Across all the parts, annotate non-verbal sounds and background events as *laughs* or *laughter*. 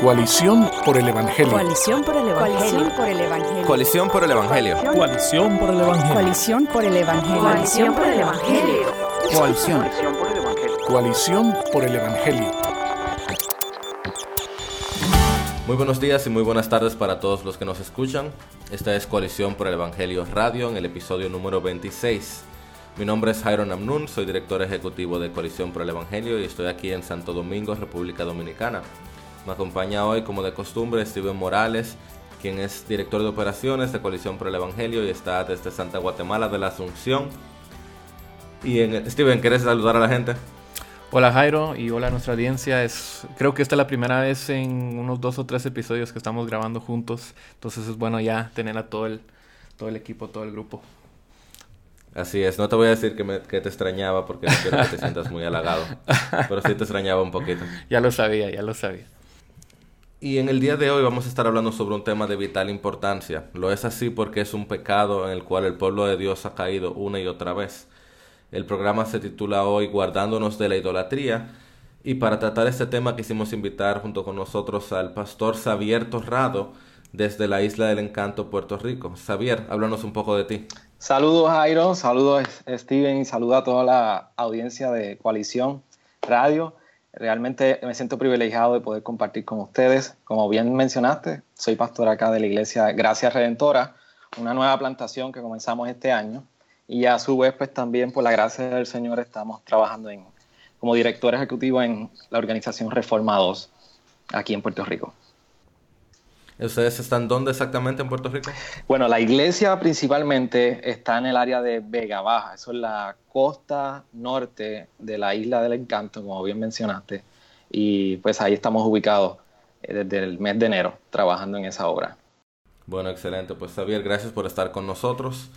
Coalición por el Evangelio. Coalición por el Evangelio. Coalición por el Evangelio. Coalición por el Evangelio. Coalición por el Evangelio. Coalición por el Evangelio. Coalición. Coalición por el Evangelio. Muy buenos días y muy buenas tardes para todos los que nos escuchan. Esta es Coalición por el Evangelio Radio en el episodio número 26. Mi nombre es Jairo Namnun, soy director ejecutivo de Coalición por el Evangelio y estoy aquí en Santo Domingo, República Dominicana. Me acompaña hoy, como de costumbre, Steven Morales, quien es director de operaciones de Coalición por el Evangelio y está desde Santa Guatemala de la Asunción. Y en, Steven, ¿quieres saludar a la gente? Hola Jairo y hola a nuestra audiencia. Es, creo que esta es la primera vez en unos dos o tres episodios que estamos grabando juntos. Entonces es bueno ya tener a todo el, todo el equipo, todo el grupo. Así es, no te voy a decir que, me, que te extrañaba porque no quiero que te *laughs* sientas muy halagado, pero sí te extrañaba un poquito. Ya lo sabía, ya lo sabía. Y en el día de hoy vamos a estar hablando sobre un tema de vital importancia. Lo es así porque es un pecado en el cual el pueblo de Dios ha caído una y otra vez. El programa se titula hoy Guardándonos de la idolatría y para tratar este tema quisimos invitar junto con nosotros al pastor Xavier Torrado desde la Isla del Encanto, Puerto Rico. Xavier, háblanos un poco de ti. Saludos Jairo, saludos Steven y saludos a toda la audiencia de Coalición Radio. Realmente me siento privilegiado de poder compartir con ustedes. Como bien mencionaste, soy pastor acá de la iglesia Gracia Redentora, una nueva plantación que comenzamos este año. Y a su vez, pues también por la gracia del Señor estamos trabajando en, como director ejecutivo en la organización Reforma 2 aquí en Puerto Rico. ¿Ustedes están dónde exactamente en Puerto Rico? Bueno, la iglesia principalmente está en el área de Vega Baja, eso es la costa norte de la isla del encanto, como bien mencionaste, y pues ahí estamos ubicados eh, desde el mes de enero trabajando en esa obra. Bueno, excelente. Pues Xavier, gracias por estar con nosotros.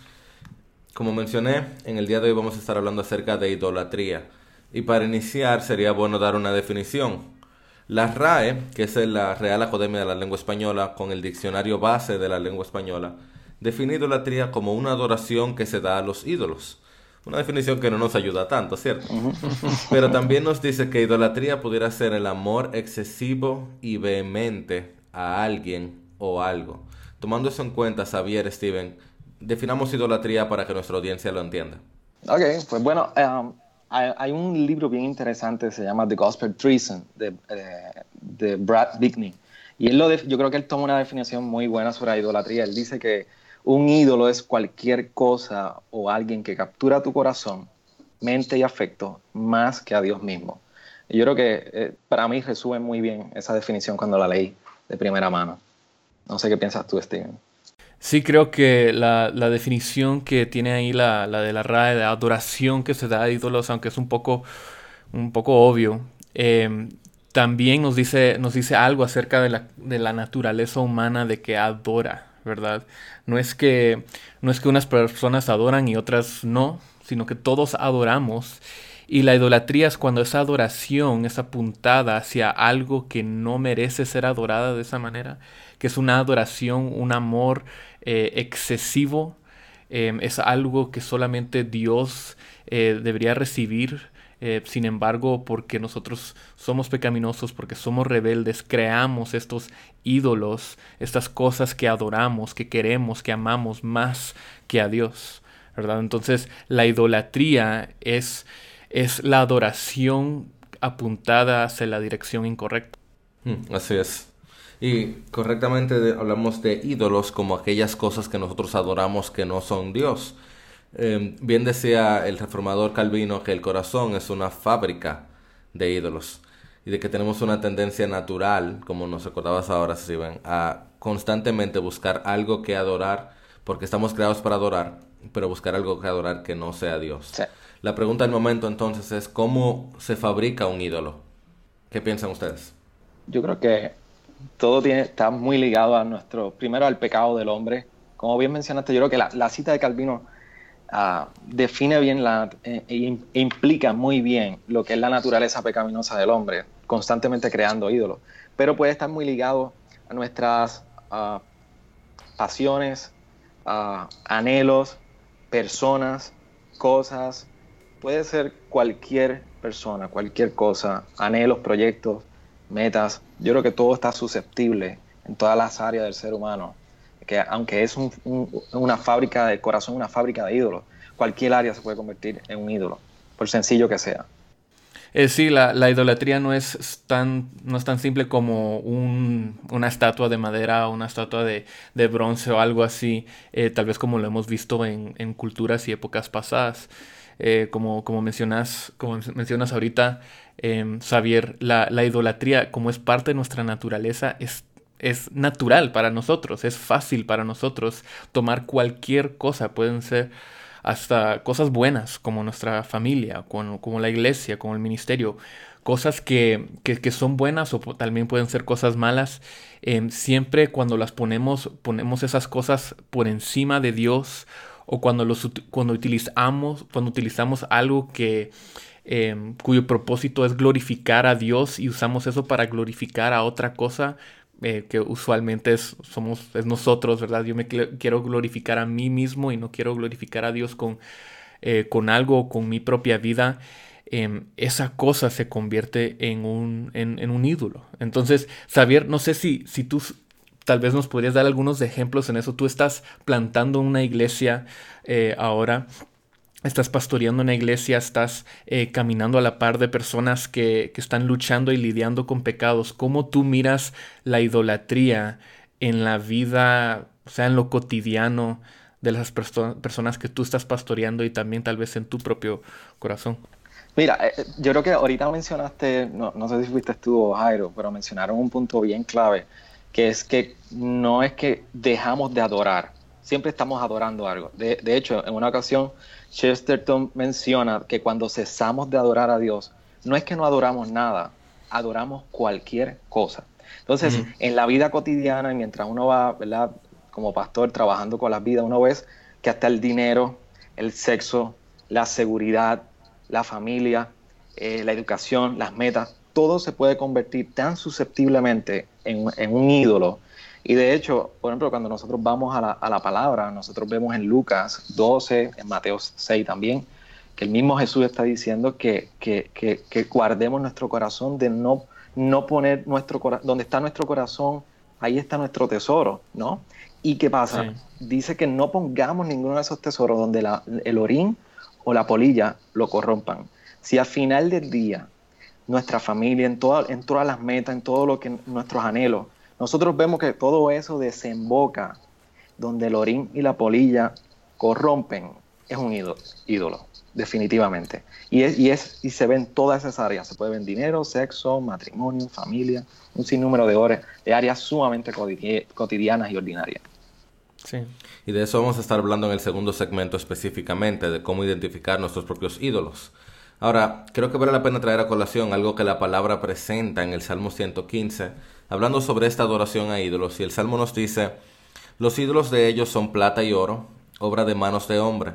Como mencioné, en el día de hoy vamos a estar hablando acerca de idolatría. Y para iniciar sería bueno dar una definición. La RAE, que es la Real Academia de la Lengua Española, con el diccionario base de la lengua española, define idolatría como una adoración que se da a los ídolos. Una definición que no nos ayuda tanto, ¿cierto? *laughs* Pero también nos dice que idolatría pudiera ser el amor excesivo y vehemente a alguien o algo. Tomando eso en cuenta, Xavier, Steven, definamos idolatría para que nuestra audiencia lo entienda. Ok, pues bueno, um, hay, un libro bien interesante se llama The Gospel Treason de, eh, Brad Bickney. Y yo creo que él toma una definición muy buena sobre la idolatría. Él dice que un ídolo es cualquier cosa o alguien que captura tu corazón, mente y afecto más que a Dios mismo. Y yo creo que eh, para mí resume muy bien esa definición cuando la leí de primera mano. No sé qué piensas tú, Steven. Sí, creo que la, definición que tiene ahí la, de la RAE de adoración que se da a ídolos, aunque es un poco, un poco obvio, em, también nos dice, nos dice algo acerca de la, de la, naturaleza humana de que adora, ¿verdad? No es, que, no es que unas personas adoran y otras no, sino que todos adoramos. Y la idolatría es cuando esa adoración es apuntada hacia algo que no merece ser adorada de esa manera, que es una adoración, un amor eh, excesivo, em, es algo que solamente Dios eh, debería recibir. Eh, sin embargo, porque nosotros somos pecaminosos, porque somos rebeldes, creamos estos ídolos, estas cosas que adoramos, que queremos, que amamos más que a Dios. ¿verdad? Entonces, la idolatría es, es la adoración apuntada hacia la dirección incorrecta. Hmm, así es. Y correctamente hablamos de ídolos como aquellas cosas que nosotros adoramos que no son Dios. Em, bien decía el reformador Calvino que el corazón es una fábrica de ídolos y de que tenemos una tendencia natural, como nos recordabas ahora, Steven, a constantemente buscar algo que adorar, porque estamos creados para adorar, pero buscar algo que adorar que no sea Dios. La pregunta del momento entonces es, ¿cómo se fabrica un ídolo? ¿Qué piensan ustedes? Yo creo que todo está muy ligado a nuestro, primero al pecado del hombre. Como bien mencionaste, yo creo que la, cita de Calvino ah, define bien la, eh, e, e, implica muy bien lo que es la naturaleza pecaminosa del hombre, constantemente creando ídolos. Pero puede estar muy ligado a nuestras ah, pasiones, ah, anhelos, personas, cosas. Puede ser cualquier persona, cualquier cosa, anhelos, proyectos, metas. Yo creo que todo está susceptible en todas las áreas del ser humano. Que aunque es una fábrica del corazón, una fábrica de ídolos, cualquier área se puede convertir en un ídolo, por sencillo que sea. Eh, sí, la, idolatría no es tan, no es tan simple como una estatua de madera o una estatua de, bronce o algo así, eh, tal vez como lo hemos visto en, culturas y épocas pasadas. Eh, como, como, mencionas, como mencionas ahorita, em, Xavier, la, la, idolatría, como es parte de nuestra naturaleza, es, es natural para nosotros, es fácil para nosotros tomar cualquier cosa, pueden ser hasta cosas buenas como nuestra familia, como, la iglesia, como el ministerio, cosas que, son buenas o también pueden ser cosas malas. Em, siempre cuando las ponemos, ponemos esas cosas por encima de Dios o cuando, los, cuando, utilizamos, cuando utilizamos algo que, em, cuyo propósito es glorificar a Dios y usamos eso para glorificar a otra cosa, eh, que usualmente es, somos, es nosotros, ¿verdad? Yo me quiero glorificar a mí mismo y no quiero glorificar a Dios con, eh, con algo, con mi propia vida. Em, esa cosa se convierte en un, en, un ídolo. Entonces, Xavier, no sé si, si tú tal vez nos podrías dar algunos ejemplos en eso. Tú estás plantando una iglesia eh, ahora estás pastoreando una iglesia, estás eh, caminando a la par de personas que, están luchando y lidiando con pecados. ¿Cómo tú miras la idolatría en la vida, o sea, en lo cotidiano de las personas que tú estás pastoreando y también tal vez en tu propio corazón? Mira, eh, yo creo que ahorita mencionaste, no, no sé si fuiste tú o Jairo, pero mencionaron un punto bien clave, que es que no es que dejamos de adorar, siempre estamos adorando algo. De, de hecho, en una ocasión Chesterton menciona que cuando cesamos de adorar a Dios, no es que no adoramos nada, adoramos cualquier cosa. Entonces, en la vida cotidiana, mientras uno va, ¿verdad? Como pastor trabajando con las vidas, uno ve que hasta el dinero, el sexo, la seguridad, la familia, eh, la educación, las metas, todo se puede convertir tan susceptiblemente en, en un ídolo y de hecho, por ejemplo, cuando nosotros vamos a la, a la, palabra, nosotros vemos en Lucas 12, en Mateo 6 también, que el mismo Jesús está diciendo que, que, que, guardemos nuestro corazón de no, no poner nuestro corazón, donde está nuestro corazón, ahí está nuestro tesoro, ¿no? ¿Y qué pasa? Dice que no pongamos ninguno de esos tesoros donde la, el orín o la polilla lo corrompan. Si al final del día nuestra familia, en, toda, en todas las metas, en todo lo que nuestros anhelos, nosotros vemos que todo eso desemboca donde el orín y la polilla corrompen, es un ídolo, definitivamente. Y, es, y, es, y se ven todas esas áreas. Se puede ver dinero, sexo, matrimonio, familia, un sinnúmero de, horas, de áreas sumamente cotidianas y ordinarias. Sí. Y de eso vamos a estar hablando en el segundo segmento específicamente, de cómo identificar nuestros propios ídolos. Ahora, creo que vale la pena traer a colación algo que la palabra presenta en el Salmo 115, hablando sobre esta adoración a ídolos. Y el Salmo nos dice, los ídolos de ellos son plata y oro, obra de manos de hombre.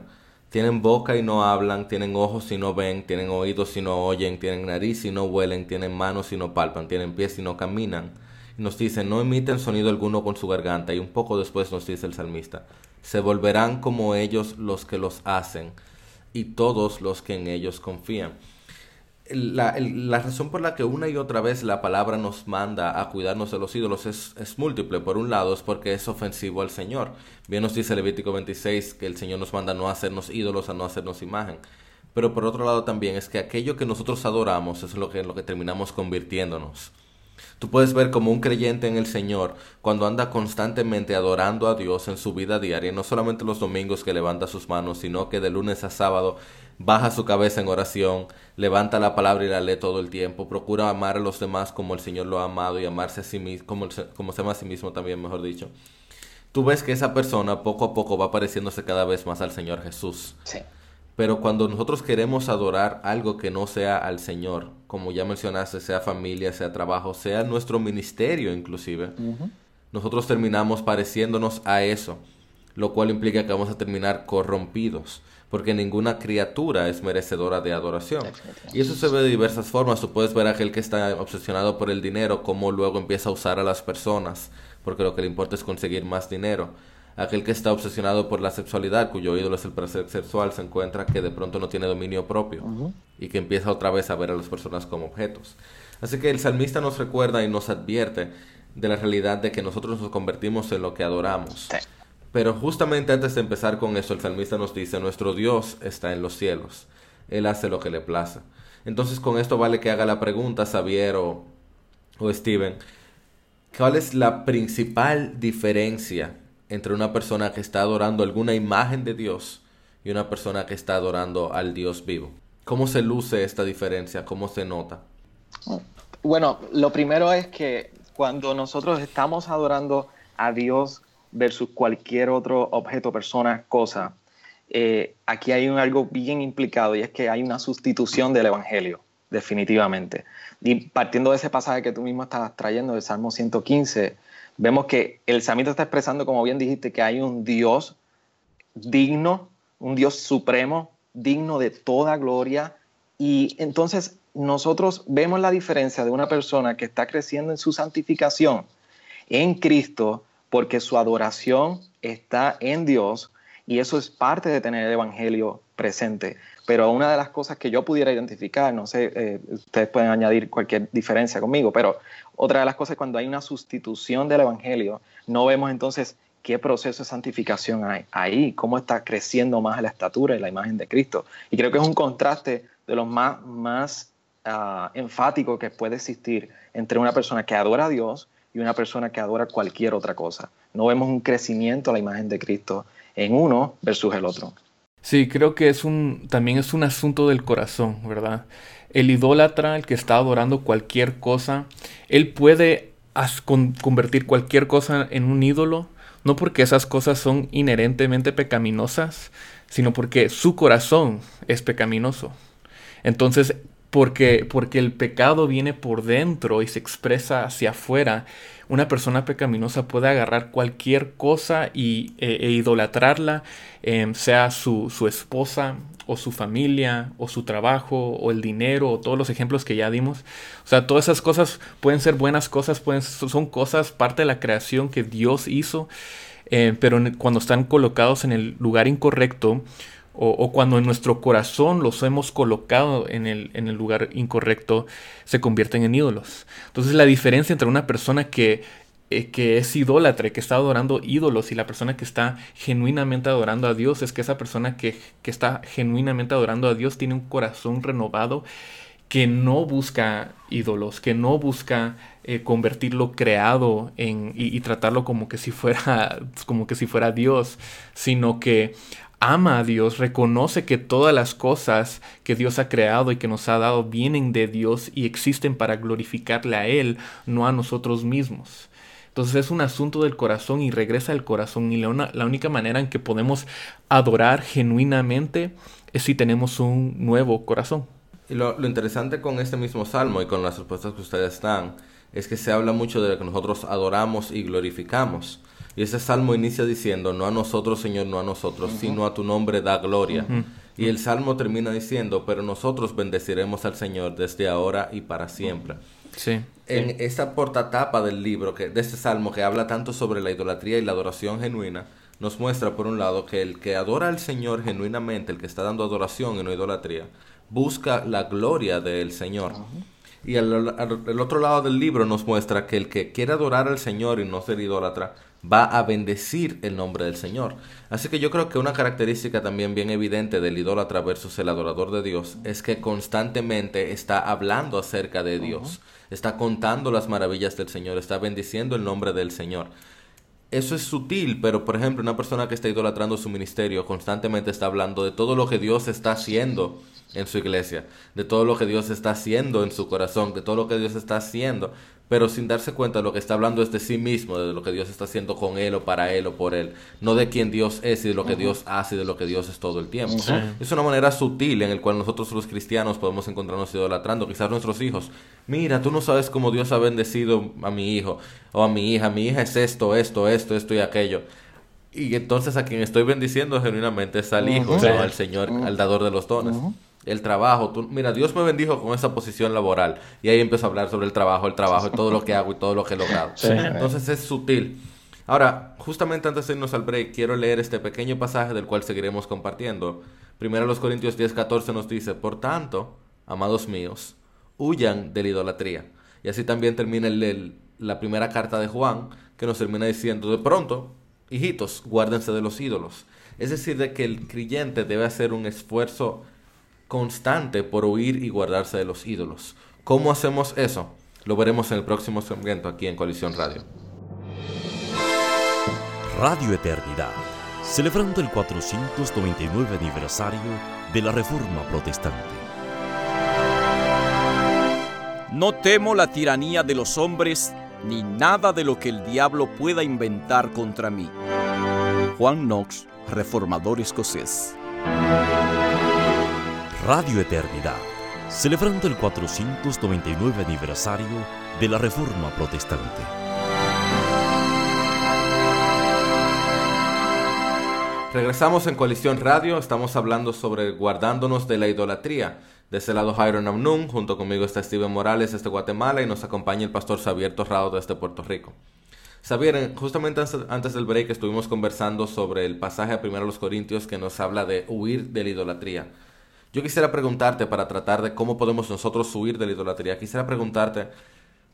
Tienen boca y no hablan, tienen ojos y no ven, tienen oídos y no oyen, tienen nariz y no huelen, tienen manos y no palpan, tienen pies y no caminan. Y nos dice, no emiten sonido alguno con su garganta. Y un poco después nos dice el salmista, se volverán como ellos los que los hacen y todos los que en ellos confían. La, razón por la que una y otra vez la palabra nos manda a cuidarnos de los ídolos es, es, múltiple. Por un lado es porque es ofensivo al Señor. Bien nos dice Levítico 26 que el Señor nos manda a no hacernos ídolos, a no hacernos imagen. Pero por otro lado también es que aquello que nosotros adoramos es lo que, lo que terminamos convirtiéndonos. Tú puedes ver como un creyente en el Señor cuando anda constantemente adorando a Dios en su vida diaria, no solamente los domingos que levanta sus manos, sino que de lunes a sábado baja su cabeza en oración, levanta la palabra y la lee todo el tiempo, procura amar a los demás como el Señor lo ha amado y amarse a sí mismo, como, como se ama a sí mismo también, mejor dicho. Tú ves que esa persona poco a poco va pareciéndose cada vez más al Señor Jesús. Sí. Pero cuando nosotros queremos adorar algo que no sea al Señor, como ya mencionaste, sea familia, sea trabajo, sea nuestro ministerio inclusive, nosotros terminamos pareciéndonos a eso, lo cual implica que vamos a terminar corrompidos, porque ninguna criatura es merecedora de adoración. Y eso se ve de diversas formas. Tú puedes ver a aquel que está obsesionado por el dinero, cómo luego empieza a usar a las personas, porque lo que le importa es conseguir más dinero aquel que está obsesionado por la sexualidad, cuyo ídolo es el placer sexual, se encuentra que de pronto no tiene dominio propio y que empieza otra vez a ver a las personas como objetos. Así que el salmista nos recuerda y nos advierte de la realidad de que nosotros nos convertimos en lo que adoramos. Pero justamente antes de empezar con eso, el salmista nos dice, nuestro Dios está en los cielos, Él hace lo que le plaza. Entonces con esto vale que haga la pregunta, Xavier o, o Steven, ¿cuál es la principal diferencia entre una persona que está adorando alguna imagen de Dios y una persona que está adorando al Dios vivo? ¿Cómo se luce esta diferencia? ¿Cómo se nota? Bueno, lo primero es que cuando nosotros estamos adorando a Dios versus cualquier otro objeto, persona, cosa, eh, aquí hay un, algo bien implicado y es que hay una sustitución del Evangelio, definitivamente. Y partiendo de ese pasaje que tú mismo estás trayendo, del Salmo 115, vemos que el salmista está expresando, como bien dijiste, que hay un Dios digno, un Dios supremo, digno de toda gloria. Y entonces nosotros vemos la diferencia de una persona que está creciendo en su santificación en Cristo porque su adoración está en Dios y eso es parte de tener el Evangelio presente. Pero una de las cosas que yo pudiera identificar, no sé, eh, ustedes pueden añadir cualquier diferencia conmigo, pero otra de las cosas es cuando hay una sustitución del Evangelio, no vemos entonces qué proceso de santificación hay ahí, cómo está creciendo más la estatura y la imagen de Cristo. Y creo que es un contraste de los más, más uh, enfático que puede existir entre una persona que adora a Dios y una persona que adora cualquier otra cosa. No vemos un crecimiento a la imagen de Cristo en uno versus el otro. Sí, creo que es un, también es un asunto del corazón, ¿verdad? El idólatra, el que está adorando cualquier cosa, él puede convertir cualquier cosa en un ídolo, no porque esas cosas son inherentemente pecaminosas, sino porque su corazón es pecaminoso. Entonces, porque, porque el pecado viene por dentro y se expresa hacia afuera. Una persona pecaminosa puede agarrar cualquier cosa y, e, e idolatrarla, em, sea su, su, esposa o su familia o su trabajo o el dinero o todos los ejemplos que ya dimos. O sea, todas esas cosas pueden ser buenas cosas, pueden, son cosas, parte de la creación que Dios hizo, eh, pero cuando están colocados en el lugar incorrecto, o, cuando en nuestro corazón los hemos colocado en el, en el, lugar incorrecto, se convierten en ídolos. Entonces la diferencia entre una persona que, eh, que es idólatra, que está adorando ídolos, y la persona que está genuinamente adorando a Dios, es que esa persona que, que está genuinamente adorando a Dios tiene un corazón renovado que no busca ídolos, que no busca eh, convertir lo creado en, y, y, tratarlo como que si fuera *laughs* como que si fuera Dios, sino que ama a Dios, reconoce que todas las cosas que Dios ha creado y que nos ha dado vienen de Dios y existen para glorificarle a Él, no a nosotros mismos. Entonces es un asunto del corazón y regresa al corazón y la, única manera en que podemos adorar genuinamente es si tenemos un nuevo corazón. Y lo, lo interesante con este mismo salmo y con las respuestas que ustedes dan es que se habla mucho de lo que nosotros adoramos y glorificamos. Y ese salmo inicia diciendo, no a nosotros, Señor, no a nosotros, sino a tu nombre da gloria. Y el salmo termina diciendo, pero nosotros bendeciremos al Señor desde ahora y para siempre. Sí. En esta portatapa del libro, que, de este salmo que habla tanto sobre la idolatría y la adoración genuina, nos muestra por un lado que el que adora al Señor genuinamente, el que está dando adoración y no idolatría, busca la gloria del Señor. Y al, al, otro lado del libro nos muestra que el que quiere adorar al Señor y no ser idólatra, va a bendecir el nombre del Señor. Así que yo creo que una característica también bien evidente del idólatra versus el adorador de Dios es que constantemente está hablando acerca de Dios, está contando las maravillas del Señor, está bendiciendo el nombre del Señor. Eso es sutil, pero por ejemplo una persona que está idolatrando su ministerio constantemente está hablando de todo lo que Dios está haciendo en su iglesia, de todo lo que Dios está haciendo en su corazón, de todo lo que Dios está haciendo pero sin darse cuenta de lo que está hablando es de sí mismo, de lo que Dios está haciendo con él o para él o por él, no de quién Dios es y de lo que Dios hace y de lo que Dios es todo el tiempo. Es una manera sutil en la cual nosotros los cristianos podemos encontrarnos idolatrando, quizás nuestros hijos. Mira, tú no sabes cómo Dios ha bendecido a mi hijo o a mi hija, mi hija es esto, esto, esto, esto y aquello. Y entonces a quien estoy bendiciendo genuinamente es al Hijo, al Señor, al dador de los dones el trabajo. Tú, mira, Dios me bendijo con esa posición laboral. Y ahí empiezo a hablar sobre el trabajo, el trabajo, y todo lo que hago y todo lo que he logrado. Entonces es sutil. Ahora, justamente antes de irnos al break, quiero leer este pequeño pasaje del cual seguiremos compartiendo. Primero los Corintios 10, 14 nos dice, Por tanto, amados míos, huyan de la idolatría. Y así también termina la primera carta de Juan, que nos termina diciendo, de pronto, hijitos, guárdense de los ídolos. Es decir, de que el creyente debe hacer un esfuerzo constante por huir y guardarse de los ídolos. ¿Cómo hacemos eso? Lo veremos en el próximo segmento aquí en Coalición Radio. Radio Eternidad, celebrando el 499 aniversario de la Reforma Protestante. No temo la tiranía de los hombres ni nada de lo que el diablo pueda inventar contra mí. Juan Knox, reformador escocés. Radio Eternidad, celebrando el 499 aniversario de la Reforma Protestante. Regresamos en Coalición Radio, estamos hablando sobre guardándonos de la idolatría. De ese lado Jairo Namnun, junto conmigo está Steven Morales desde Guatemala y nos acompaña el pastor Xavier Torrado desde Puerto Rico. Xavier, justamente antes del break estuvimos conversando sobre el pasaje a 1 los Corintios que nos habla de huir de la idolatría. Yo quisiera preguntarte, para tratar de cómo podemos nosotros huir de la idolatría, quisiera preguntarte,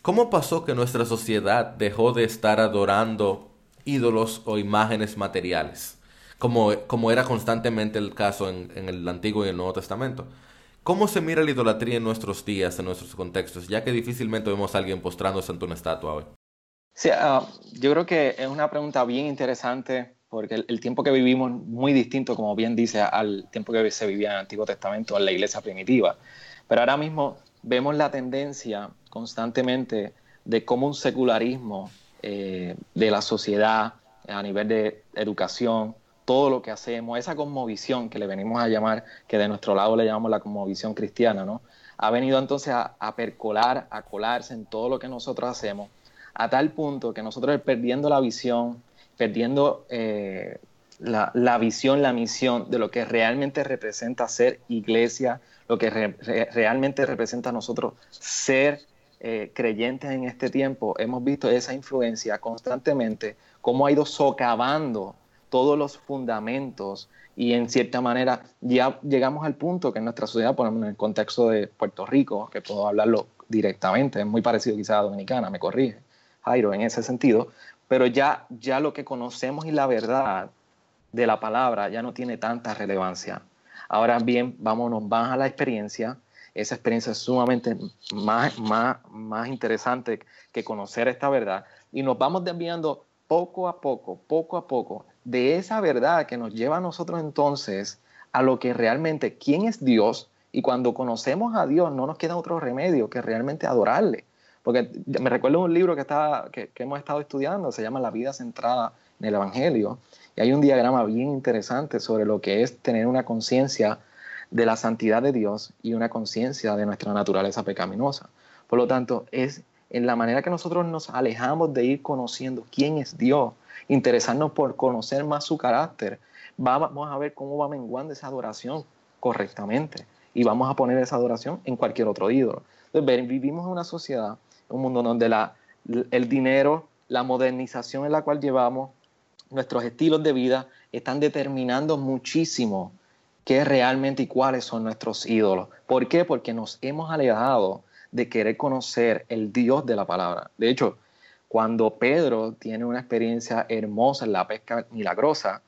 ¿cómo pasó que nuestra sociedad dejó de estar adorando ídolos o imágenes materiales? Como, como era constantemente el caso en, el Antiguo y el Nuevo Testamento. ¿Cómo se mira la idolatría en nuestros días, en nuestros contextos, ya que difícilmente vemos a alguien postrándose ante una estatua hoy? Sí, ah, yo creo que es una pregunta bien interesante porque el, tiempo que vivimos es muy distinto, como bien dice, al tiempo que se vivía en el Antiguo Testamento, en la iglesia primitiva. Pero ahora mismo vemos la tendencia constantemente de cómo un secularismo eh, de la sociedad a nivel de educación, todo lo que hacemos, esa cosmovisión que le venimos a llamar, que de nuestro lado le llamamos la cosmovisión cristiana, ¿no? Ha venido entonces a, a percolar, a colarse en todo lo que nosotros hacemos, a tal punto que nosotros perdiendo la visión, perdiendo eh, la, visión, la misión de lo que realmente representa ser iglesia, lo que realmente representa a nosotros ser eh, creyentes en este tiempo. Hemos visto esa influencia constantemente, cómo ha ido socavando todos los fundamentos y en cierta manera ya llegamos al punto que en nuestra sociedad, por ejemplo, en el contexto de Puerto Rico, que puedo hablarlo directamente, es muy parecido quizá a Dominicana, me corrige Jairo en ese sentido, pero ya, ya lo que conocemos y la verdad de la palabra ya no tiene tanta relevancia. Ahora bien, vámonos más a la experiencia. Esa experiencia es sumamente más, más, más interesante que conocer esta verdad. Y nos vamos desviando poco a poco, poco a poco, de esa verdad que nos lleva a nosotros entonces a lo que realmente, ¿quién es Dios? Y cuando conocemos a Dios no nos queda otro remedio que realmente adorarle. Porque me recuerdo un libro que, está, que, hemos estado estudiando, se llama La vida centrada en el Evangelio, y hay un diagrama bien interesante sobre lo que es tener una conciencia de la santidad de Dios y una conciencia de nuestra naturaleza pecaminosa. Por lo tanto, es en la manera que nosotros nos alejamos de ir conociendo quién es Dios, interesarnos por conocer más su carácter, vamos a ver cómo va menguando esa adoración correctamente y vamos a poner esa adoración en cualquier otro ídolo. Entonces, vivimos en una sociedad un mundo donde la, el dinero, la modernización en la cual llevamos, nuestros estilos de vida están determinando muchísimo qué realmente y cuáles son nuestros ídolos. ¿Por qué? Porque nos hemos alejado de querer conocer el Dios de la palabra. De hecho, cuando Pedro tiene una experiencia hermosa en la pesca milagrosa,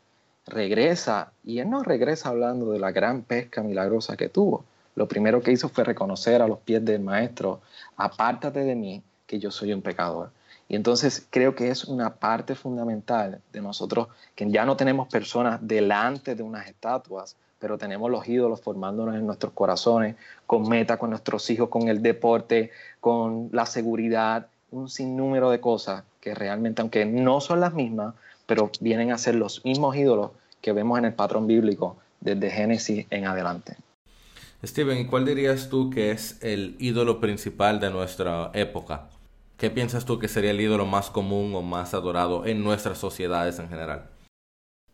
regresa y él no regresa hablando de la gran pesca milagrosa que tuvo. Lo primero que hizo fue reconocer a los pies del maestro apártate de mí, que yo soy un pecador. Y entonces creo que es una parte fundamental de nosotros, que ya no tenemos personas delante de unas estatuas, pero tenemos los ídolos formándonos en nuestros corazones, con meta, con nuestros hijos, con el deporte, con la seguridad, un sinnúmero de cosas que realmente, aunque no son las mismas, pero vienen a ser los mismos ídolos que vemos en el patrón bíblico desde Génesis en adelante. Steven, ¿y cuál dirías tú que es el ídolo principal de nuestra época? ¿Qué piensas tú que sería el ídolo más común o más adorado en nuestras sociedades en general?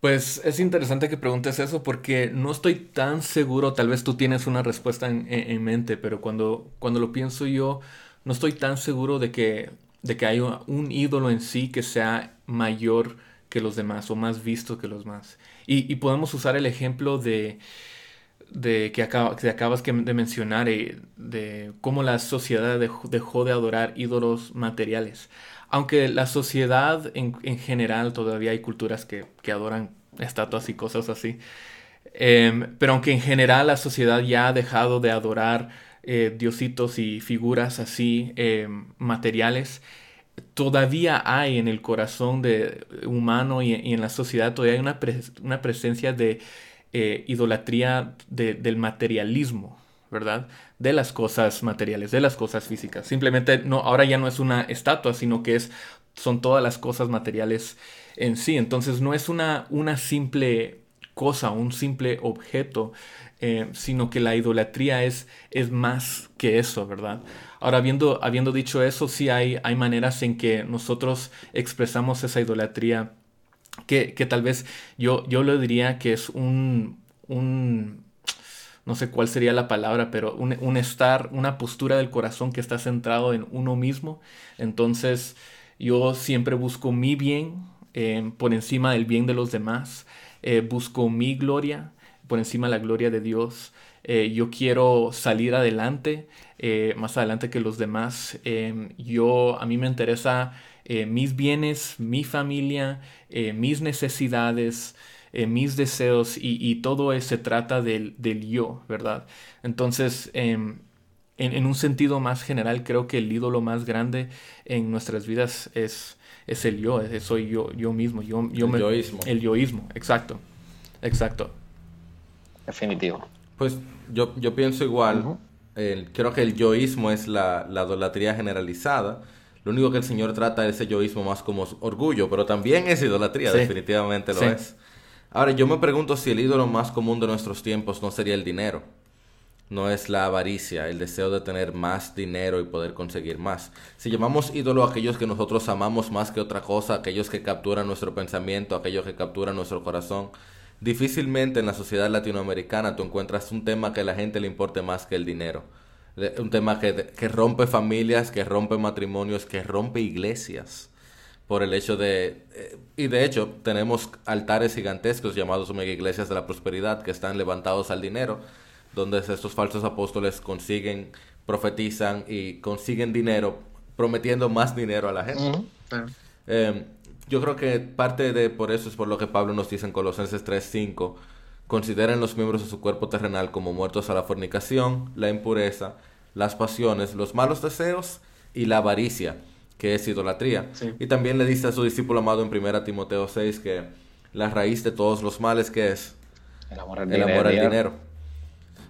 Pues es interesante que preguntes eso porque no estoy tan seguro, tal vez tú tienes una respuesta en, mente, pero cuando, cuando lo pienso yo, no estoy tan seguro de que, de que hay un ídolo en sí que sea mayor que los demás o más visto que los demás. Y, y podemos usar el ejemplo de, de que, que acabas de mencionar, eh, de cómo la sociedad dejó, de adorar ídolos materiales. Aunque la sociedad en, general todavía hay culturas que, adoran estatuas y cosas así. Em, pero aunque en general la sociedad ya ha dejado de adorar eh, diositos y figuras así em, materiales, todavía hay en el corazón de, humano y, en la sociedad todavía hay una presencia de eh, idolatría del materialismo, ¿verdad? De las cosas materiales, de las cosas físicas. Simplemente no, ahora ya no es una estatua, sino que es, son todas las cosas materiales en sí. Entonces no es una, una simple cosa, un simple objeto, eh, sino que la idolatría es, es más que eso, ¿verdad? Ahora, habiendo, habiendo dicho eso, sí hay, hay maneras en que nosotros expresamos esa idolatría que, tal vez yo, yo lo diría que es un, un, no sé cuál sería la palabra, pero un, estar, una postura del corazón que está centrado en uno mismo. Entonces yo siempre busco mi bien eh, por encima del bien de los demás, eh, busco mi gloria por encima de la gloria de Dios. Eh, yo quiero salir adelante, más adelante que los demás. yo, a mí me interesa mis bienes, mi familia, eh, mis necesidades, eh, mis deseos y, todo se trata del, yo, ¿verdad? Entonces, em, en, un sentido más general, creo que el ídolo más grande en nuestras vidas es, es el yo, soy yo, yo mismo, yo, yo el yoísmo. El yoísmo, exacto, exacto. Definitivo. Pues yo, yo pienso igual, creo que el yoísmo es la, la idolatría generalizada lo único que el Señor trata es ese yoísmo más como orgullo, pero también es idolatría, definitivamente lo es. Ahora, yo me pregunto si el ídolo más común de nuestros tiempos no sería el dinero. No es la avaricia, el deseo de tener más dinero y poder conseguir más. Si llamamos ídolo a aquellos que nosotros amamos más que otra cosa, aquellos que capturan nuestro pensamiento, aquellos que capturan nuestro corazón, difícilmente en la sociedad latinoamericana tú encuentras un tema que a la gente le importe más que el dinero un tema que, que, rompe familias, que rompe matrimonios, que rompe iglesias por el hecho de... Eh, y de hecho tenemos altares gigantescos llamados mega iglesias de la prosperidad que están levantados al dinero, donde estos falsos apóstoles consiguen, profetizan y consiguen dinero prometiendo más dinero a la gente. Em, yo creo que parte de por eso es por lo que Pablo nos dice en Colosenses 3:5 consideren los miembros de su cuerpo terrenal como muertos a la fornicación, la impureza, las pasiones, los malos deseos y la avaricia, que es idolatría. Y también le dice a su discípulo amado en 1 Timoteo 6 que la raíz de todos los males que es el amor al, dinero.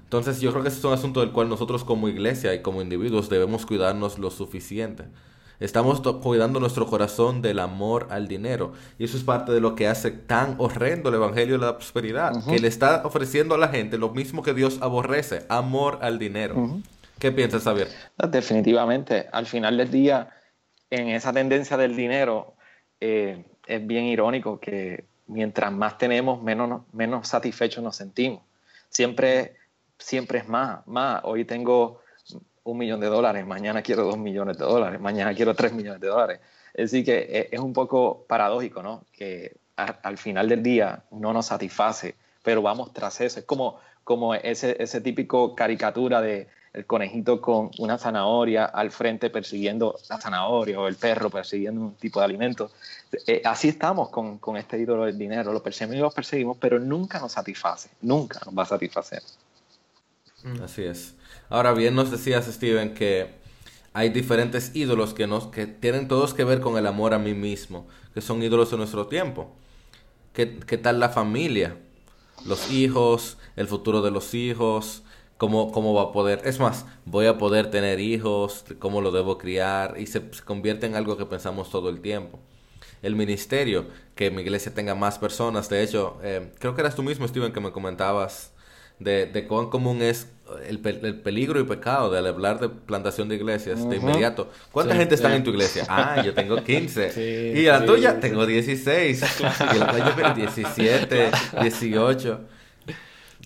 Entonces yo creo que ese es un asunto del cual nosotros como iglesia y como individuos debemos cuidarnos lo suficiente. Estamos cuidando nuestro corazón del amor al dinero. Y eso es parte de lo que hace tan horrendo el Evangelio de la Prosperidad. Que le está ofreciendo a la gente lo mismo que Dios aborrece, amor al dinero. ¿Qué piensas, Javier? Definitivamente. Al final del día, en esa tendencia del dinero, eh, es bien irónico que mientras más tenemos, menos, menos satisfechos nos sentimos. Siempre, siempre es más, más. Hoy tengo un millón de dólares, mañana quiero dos millones de dólares, mañana quiero tres millones de dólares. Es decir, que e, es un poco paradójico, ¿no? Que al final del día no nos satisface, pero vamos tras eso. Es como, como ese, ese típico caricatura de el conejito con una zanahoria al frente persiguiendo la zanahoria o el perro persiguiendo un tipo de alimento. Eh, así estamos con, con, este ídolo del dinero, lo perseguimos lo perseguimos, pero nunca nos satisface, nunca nos va a satisfacer. Así es. Ahora bien, nos decías, Steven, que hay diferentes ídolos que, nos, que tienen todos que ver con el amor a mí mismo, que son ídolos de nuestro tiempo. ¿Qué, qué tal la familia? Los hijos, el futuro de los hijos, cómo, cómo va a poder... Es más, voy a poder tener hijos, cómo lo debo criar, y se, convierte en algo que pensamos todo el tiempo el ministerio, que mi iglesia tenga más personas. De hecho, eh, creo que eras tú mismo, Steven, que me comentabas de, de cuán común es el, peligro y pecado de hablar de plantación de iglesias de inmediato. ¿Cuánta gente está en tu iglesia? *laughs* Ah, yo tengo 15. y la tuya tengo 16. y la tuya 17, 18.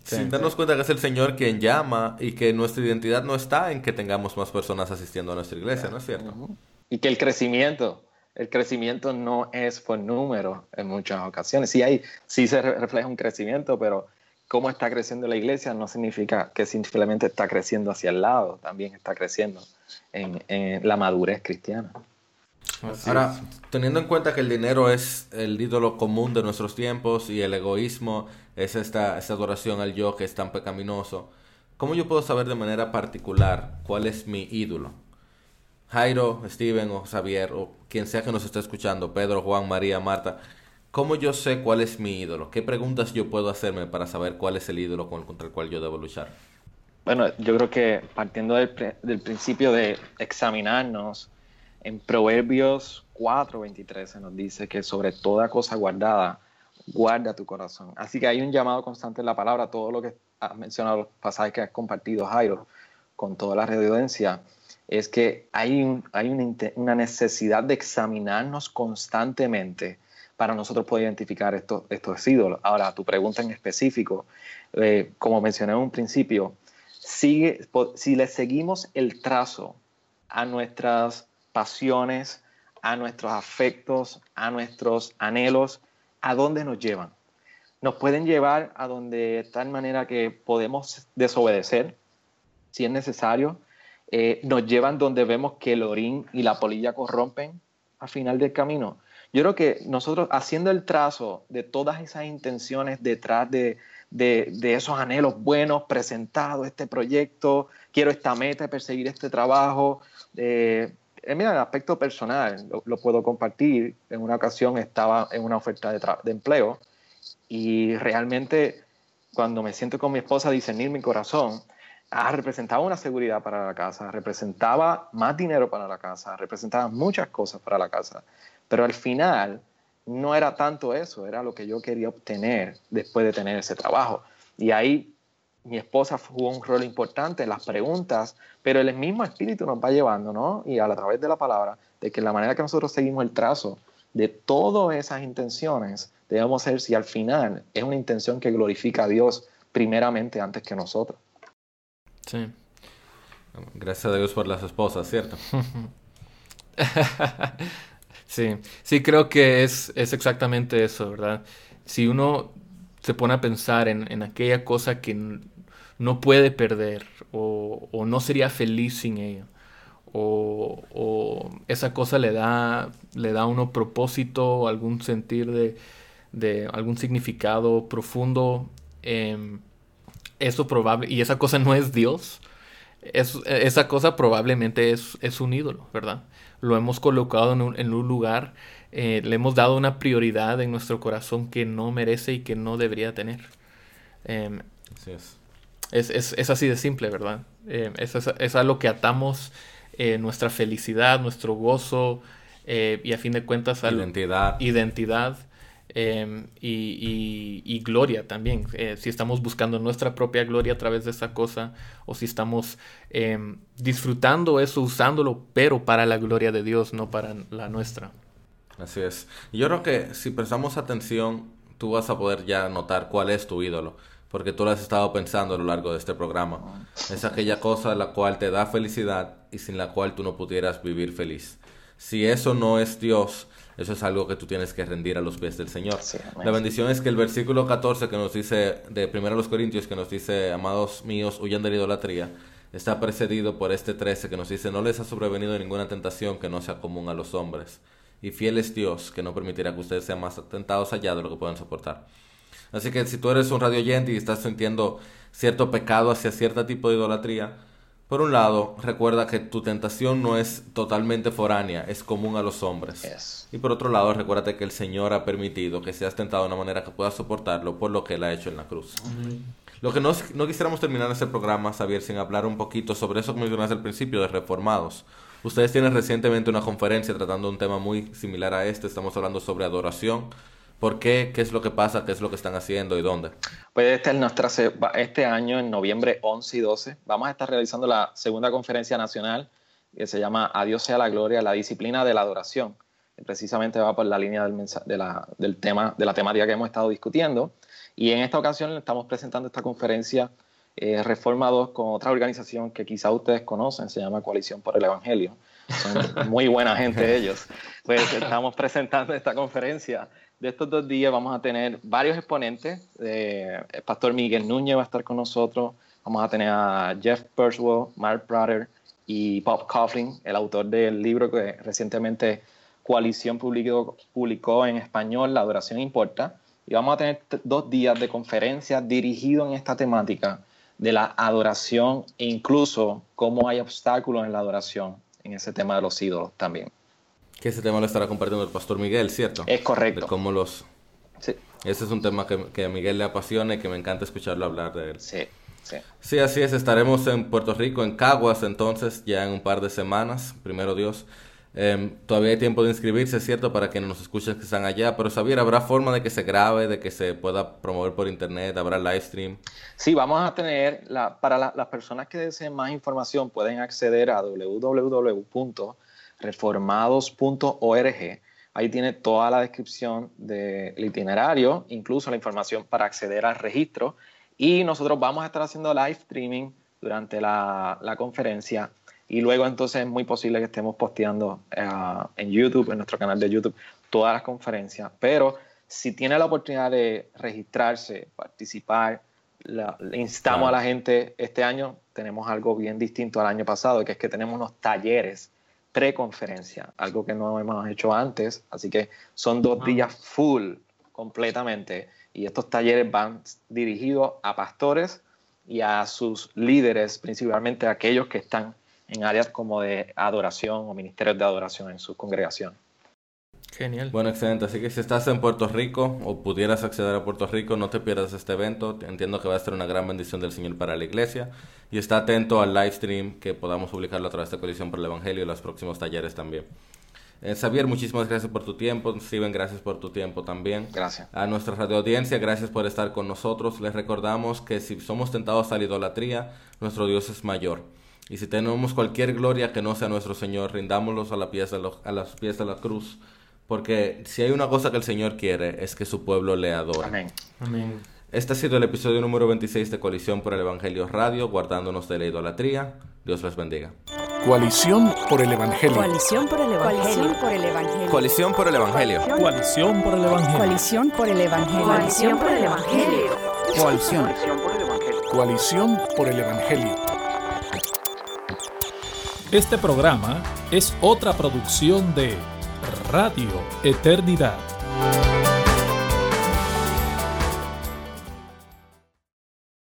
Sin darnos cuenta que es el Señor quien llama y que nuestra identidad no está en que tengamos más personas asistiendo a nuestra iglesia, ¿no es cierto? Y que el crecimiento, el crecimiento no es por número en muchas ocasiones. Sí, hay, sí se refleja un crecimiento, pero cómo está creciendo la iglesia no significa que simplemente está creciendo hacia el lado, también está creciendo en, la madurez cristiana. Ahora, teniendo en cuenta que el dinero es el ídolo común de nuestros tiempos y el egoísmo es esta, esta adoración al yo que es tan pecaminoso, ¿cómo yo puedo saber de manera particular cuál es mi ídolo? Jairo, Steven o Xavier o quien sea que nos esté escuchando, Pedro, Juan, María, Marta, ¿cómo yo sé cuál es mi ídolo? ¿Qué preguntas yo puedo hacerme para saber cuál es el ídolo contra el cual yo debo luchar? Bueno, yo creo que partiendo del, del principio de examinarnos, en Proverbios 4:23 se nos dice que sobre toda cosa guardada, guarda tu corazón. Así que hay un llamado constante en la palabra, todo lo que has mencionado, los pasajes que has compartido, Jairo, con toda la redundancia, es que hay, hay una, necesidad de examinarnos constantemente para nosotros poder identificar estos, estos ídolos. Ahora, tu pregunta en específico, eh, como mencioné en un principio, sigue, si le seguimos el trazo a nuestras pasiones, a nuestros afectos, a nuestros anhelos, ¿a dónde nos llevan? Nos pueden llevar a donde de tal manera que podemos desobedecer, si es necesario. Eh, nos llevan donde vemos que el orín y la polilla corrompen al final del camino. Yo creo que nosotros haciendo el trazo de todas esas intenciones detrás de, esos anhelos buenos presentados, este proyecto, quiero esta meta, perseguir este trabajo, eh, mira, el aspecto personal, lo, puedo compartir. En una ocasión estaba en una oferta de, empleo y realmente cuando me siento con mi esposa a discernir mi corazón, ah, representaba una seguridad para la casa, representaba más dinero para la casa, representaba muchas cosas para la casa, pero al final no era tanto eso, era lo que yo quería obtener después de tener ese trabajo. Y ahí mi esposa jugó un rol importante en las preguntas, pero el mismo espíritu nos va llevando, ¿no? Y a, través de la palabra, de que la manera que nosotros seguimos el trazo de todas esas intenciones, debemos ser si al final es una intención que glorifica a Dios primeramente antes que nosotros. Sí. Gracias a Dios por las esposas, ¿cierto? *laughs* sí, sí creo que es, es exactamente eso, ¿verdad? Si uno se pone a pensar en, en aquella cosa que no puede perder o, no sería feliz sin ella. O, esa cosa le da, le da uno propósito, algún sentir de, algún significado profundo. Em, eso probable, y esa cosa no es Dios. Esa cosa probablemente es, es, un ídolo, ¿verdad? Lo hemos colocado en un, en un lugar, eh, le hemos dado una prioridad en nuestro corazón que no merece y que no debería tener. Em, Así es. Es, es, es así de simple, ¿verdad? Eh, es, es, a lo que atamos eh, nuestra felicidad, nuestro gozo eh, y a fin de cuentas a identidad, identidad em, y, gloria también. si estamos buscando nuestra propia gloria a través de esa cosa o si estamos em, disfrutando eso, usándolo, pero para la gloria de Dios, no para la nuestra. Así es. Yo creo que si prestamos atención, tú vas a poder ya notar cuál es tu ídolo porque tú lo has estado pensando a lo largo de este programa. Es aquella cosa la cual te da felicidad y sin la cual tú no pudieras vivir feliz. Si eso no es Dios, eso es algo que tú tienes que rendir a los pies del Señor. la bendición es que el versículo 14 que nos dice, de 1 Corintios, que nos dice, amados míos, huyan de la idolatría, está precedido por este 13 que nos dice, no les ha sobrevenido ninguna tentación que no sea común a los hombres. Y fiel es Dios, que no permitirá que ustedes sean más tentados allá de lo que puedan soportar. Así que si tú eres un radio oyente y estás sintiendo cierto pecado hacia cierto tipo de idolatría, por un lado, recuerda que tu tentación no es totalmente foránea, es común a los hombres. Y por otro lado, recuérdate que el Señor ha permitido que seas tentado de una manera que puedas soportarlo por lo que Él ha hecho en la cruz. Lo que no, no quisiéramos terminar este programa, Xavier, sin hablar un poquito sobre eso que mencionaste al principio de reformados. Ustedes tienen recientemente una conferencia tratando un tema muy similar a este. Estamos hablando sobre adoración. ¿Por qué? ¿Qué es lo que pasa? ¿Qué es lo que están haciendo y dónde? Pues este, es nuestra, este año, en noviembre 11 y 12, vamos a estar realizando la segunda conferencia nacional que se llama Adiós sea la gloria, la disciplina de la adoración. Precisamente va por la línea del, de la, del tema, de la temática que hemos estado discutiendo. Y en esta ocasión estamos presentando esta conferencia eh, Reforma 2 con otra organización que quizá ustedes conocen, se llama Coalición por el Evangelio. son muy buena gente ellos. Pues estamos presentando esta conferencia. De estos dos días vamos a tener varios exponentes. el pastor Miguel Núñez va a estar con nosotros. Vamos a tener a Jeff Perswell, Mark Prater y Bob Coughlin, el autor del libro que recientemente Coalición publicó, publicó en español, La adoración importa. Y vamos a tener dos días de conferencia dirigido en esta temática de la adoración e incluso cómo hay obstáculos en la adoración en ese tema de los ídolos también. Que ese tema lo estará compartiendo el pastor Miguel, ¿cierto? Es correcto. De cómo los... Sí. Ese es un tema que, que, a Miguel le apasiona y que me encanta escucharlo hablar de él. Sí, sí. Sí, así es. Estaremos en Puerto Rico, en Caguas, entonces, ya en un par de semanas, primero Dios. Em, todavía hay tiempo de inscribirse, cierto, para quienes nos escuchen que están allá, pero Xavier, ¿habrá forma de que se grabe, de que se pueda promover por internet? ¿Habrá live stream? Sí, vamos a tener, la, para las personas que deseen más información, pueden acceder a www.reformados.org. Ahí tiene toda la descripción del itinerario, incluso la información para acceder al registro. Y nosotros vamos a estar haciendo live streaming durante la, la conferencia y luego entonces es muy posible que estemos posteando eh, en YouTube, en nuestro canal de YouTube, todas las conferencias. Pero si tiene la oportunidad de registrarse, participar, le instamos a la gente, este año tenemos algo bien distinto al año pasado, que es que tenemos unos talleres pre-conferencia, algo que no hemos hecho antes. Así que son dos días full completamente. Y estos talleres van dirigidos a pastores y a sus líderes, principalmente aquellos que están en áreas como de adoración o ministerios de adoración en su congregación. Genial. Bueno, excelente. Así que si estás en Puerto Rico o pudieras acceder a Puerto Rico, no te pierdas este evento. Entiendo que va a ser una gran bendición del Señor para la iglesia. Y está atento al live stream que podamos publicarlo a través de Coalición por el Evangelio y los próximos talleres también. Eh, Xavier, muchísimas gracias por tu tiempo. Steven, gracias por tu tiempo también. Gracias. A nuestra radio audiencia, gracias por estar con nosotros. Les recordamos que si somos tentados a la idolatría, nuestro Dios es mayor. Y si tenemos cualquier gloria que no sea nuestro Señor, rindámoslos a, la pieza, a las pies de la cruz. Porque si hay una cosa que el Señor quiere, es que su pueblo le adore. Amén. Amén. Este ha sido el episodio número 26 de Coalición por el Evangelio Radio, guardándonos de la idolatría. Dios les bendiga. Coalición por el Evangelio. Coalición por el Evangelio. Coalición por el Evangelio. Coalición por el Evangelio. Coalición por el Evangelio. Coalición por el Evangelio. Coalición. Coalición por el Evangelio. Este programa es otra producción de Radio Eternidad.